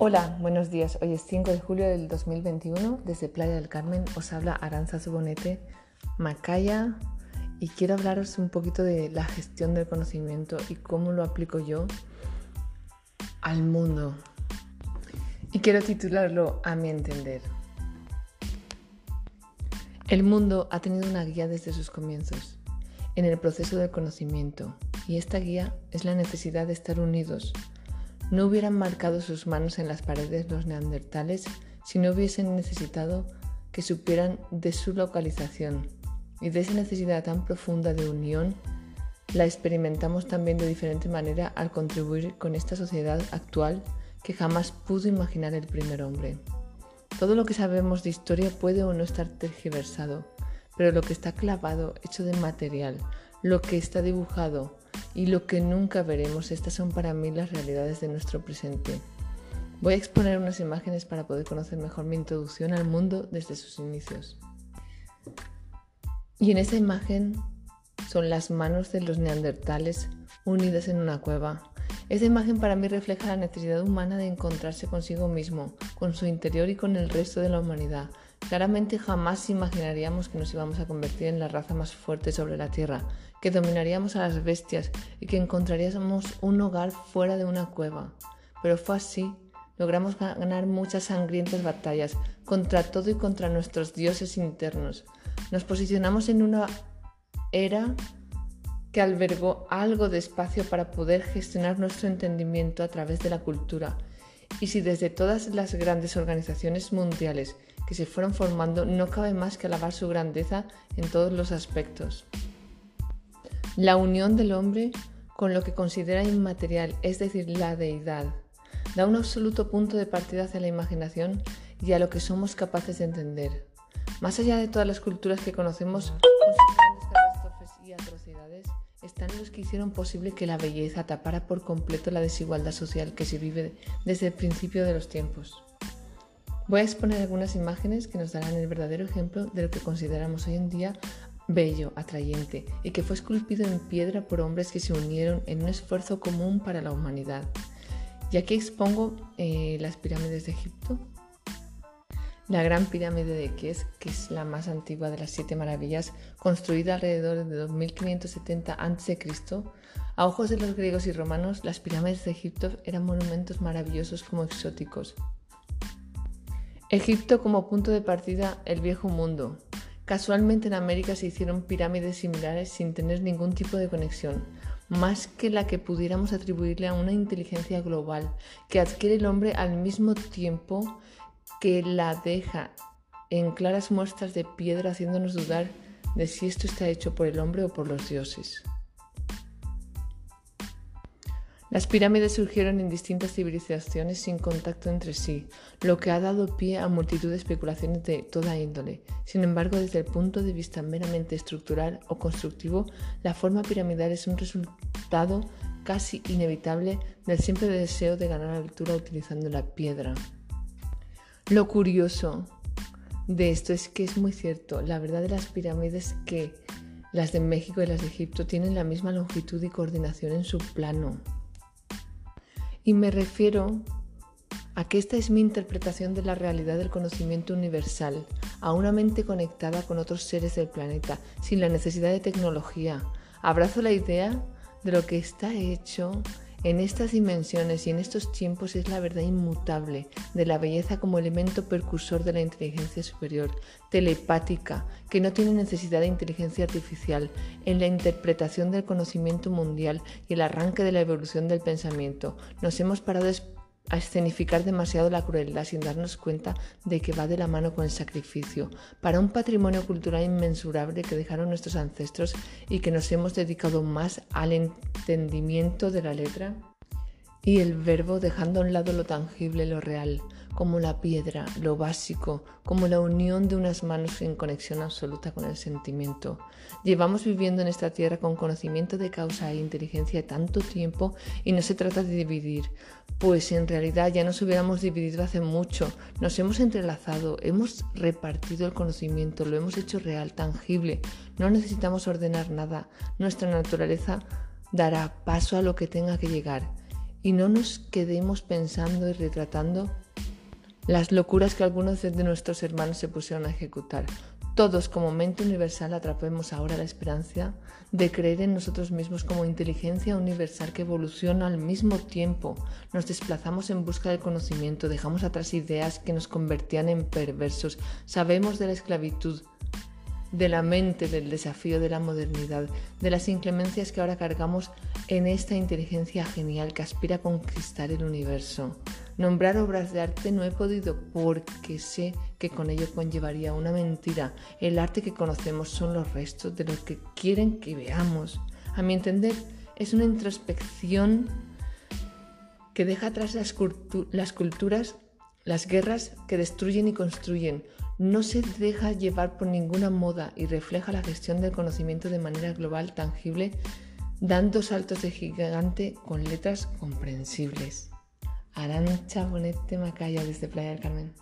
Hola, buenos días. Hoy es 5 de julio del 2021. Desde Playa del Carmen os habla Aranza Subonete, Macaya, y quiero hablaros un poquito de la gestión del conocimiento y cómo lo aplico yo al mundo. Y quiero titularlo a mi entender. El mundo ha tenido una guía desde sus comienzos, en el proceso del conocimiento, y esta guía es la necesidad de estar unidos. No hubieran marcado sus manos en las paredes los neandertales si no hubiesen necesitado que supieran de su localización. Y de esa necesidad tan profunda de unión la experimentamos también de diferente manera al contribuir con esta sociedad actual que jamás pudo imaginar el primer hombre. Todo lo que sabemos de historia puede o no estar tergiversado, pero lo que está clavado, hecho de material, lo que está dibujado y lo que nunca veremos, estas son para mí las realidades de nuestro presente. Voy a exponer unas imágenes para poder conocer mejor mi introducción al mundo desde sus inicios. Y en esa imagen son las manos de los neandertales unidas en una cueva, esa imagen para mí refleja la necesidad humana de encontrarse consigo mismo, con su interior y con el resto de la humanidad. Claramente jamás imaginaríamos que nos íbamos a convertir en la raza más fuerte sobre la Tierra, que dominaríamos a las bestias y que encontraríamos un hogar fuera de una cueva. Pero fue así. Logramos ganar muchas sangrientas batallas contra todo y contra nuestros dioses internos. Nos posicionamos en una era que albergó algo de espacio para poder gestionar nuestro entendimiento a través de la cultura. Y si desde todas las grandes organizaciones mundiales que se fueron formando no cabe más que alabar su grandeza en todos los aspectos. La unión del hombre con lo que considera inmaterial, es decir, la deidad, da un absoluto punto de partida hacia la imaginación y a lo que somos capaces de entender. Más allá de todas las culturas que conocemos, y atrocidades están los que hicieron posible que la belleza tapara por completo la desigualdad social que se vive desde el principio de los tiempos. Voy a exponer algunas imágenes que nos darán el verdadero ejemplo de lo que consideramos hoy en día bello, atrayente y que fue esculpido en piedra por hombres que se unieron en un esfuerzo común para la humanidad. Y aquí expongo eh, las pirámides de Egipto, la Gran Pirámide de Keops, que es la más antigua de las siete maravillas, construida alrededor de 2570 a.C., a ojos de los griegos y romanos, las pirámides de Egipto eran monumentos maravillosos como exóticos. Egipto como punto de partida, el viejo mundo. Casualmente en América se hicieron pirámides similares sin tener ningún tipo de conexión, más que la que pudiéramos atribuirle a una inteligencia global que adquiere el hombre al mismo tiempo que la deja en claras muestras de piedra haciéndonos dudar de si esto está hecho por el hombre o por los dioses. Las pirámides surgieron en distintas civilizaciones sin contacto entre sí, lo que ha dado pie a multitud de especulaciones de toda índole. Sin embargo, desde el punto de vista meramente estructural o constructivo, la forma piramidal es un resultado casi inevitable del simple deseo de ganar altura utilizando la piedra. Lo curioso de esto es que es muy cierto. La verdad de las pirámides es que las de México y las de Egipto tienen la misma longitud y coordinación en su plano. Y me refiero a que esta es mi interpretación de la realidad del conocimiento universal, a una mente conectada con otros seres del planeta, sin la necesidad de tecnología. Abrazo la idea de lo que está hecho en estas dimensiones y en estos tiempos es la verdad inmutable de la belleza como elemento percursor de la inteligencia superior, telepática, que no tiene necesidad de inteligencia artificial en la interpretación del conocimiento mundial y el arranque de la evolución del pensamiento. Nos hemos parado a escenificar demasiado la crueldad sin darnos cuenta de que va de la mano con el sacrificio, para un patrimonio cultural inmensurable que dejaron nuestros ancestros y que nos hemos dedicado más al entendimiento de la letra y el verbo dejando a un lado lo tangible, lo real, como la piedra, lo básico, como la unión de unas manos en conexión absoluta con el sentimiento. Llevamos viviendo en esta tierra con conocimiento de causa e inteligencia tanto tiempo y no se trata de dividir, pues en realidad ya nos hubiéramos dividido hace mucho, nos hemos entrelazado, hemos repartido el conocimiento, lo hemos hecho real, tangible, no necesitamos ordenar nada, nuestra naturaleza dará paso a lo que tenga que llegar y no nos quedemos pensando y retratando las locuras que algunos de nuestros hermanos se pusieron a ejecutar. Todos como mente universal atrapemos ahora la esperanza de creer en nosotros mismos como inteligencia universal que evoluciona al mismo tiempo. Nos desplazamos en busca del conocimiento, dejamos atrás ideas que nos convertían en perversos, sabemos de la esclavitud, de la mente, del desafío de la modernidad, de las inclemencias que ahora cargamos en esta inteligencia genial que aspira a conquistar el universo. Nombrar obras de arte no he podido porque sé que con ello conllevaría una mentira. El arte que conocemos son los restos de lo que quieren que veamos. A mi entender, es una introspección que deja atrás las, las culturas, las guerras que destruyen y construyen, no se deja llevar por ninguna moda y refleja la gestión del conocimiento de manera global, tangible, dando saltos de gigante con letras comprensibles. Arancha Bonete Macaya desde Playa del Carmen.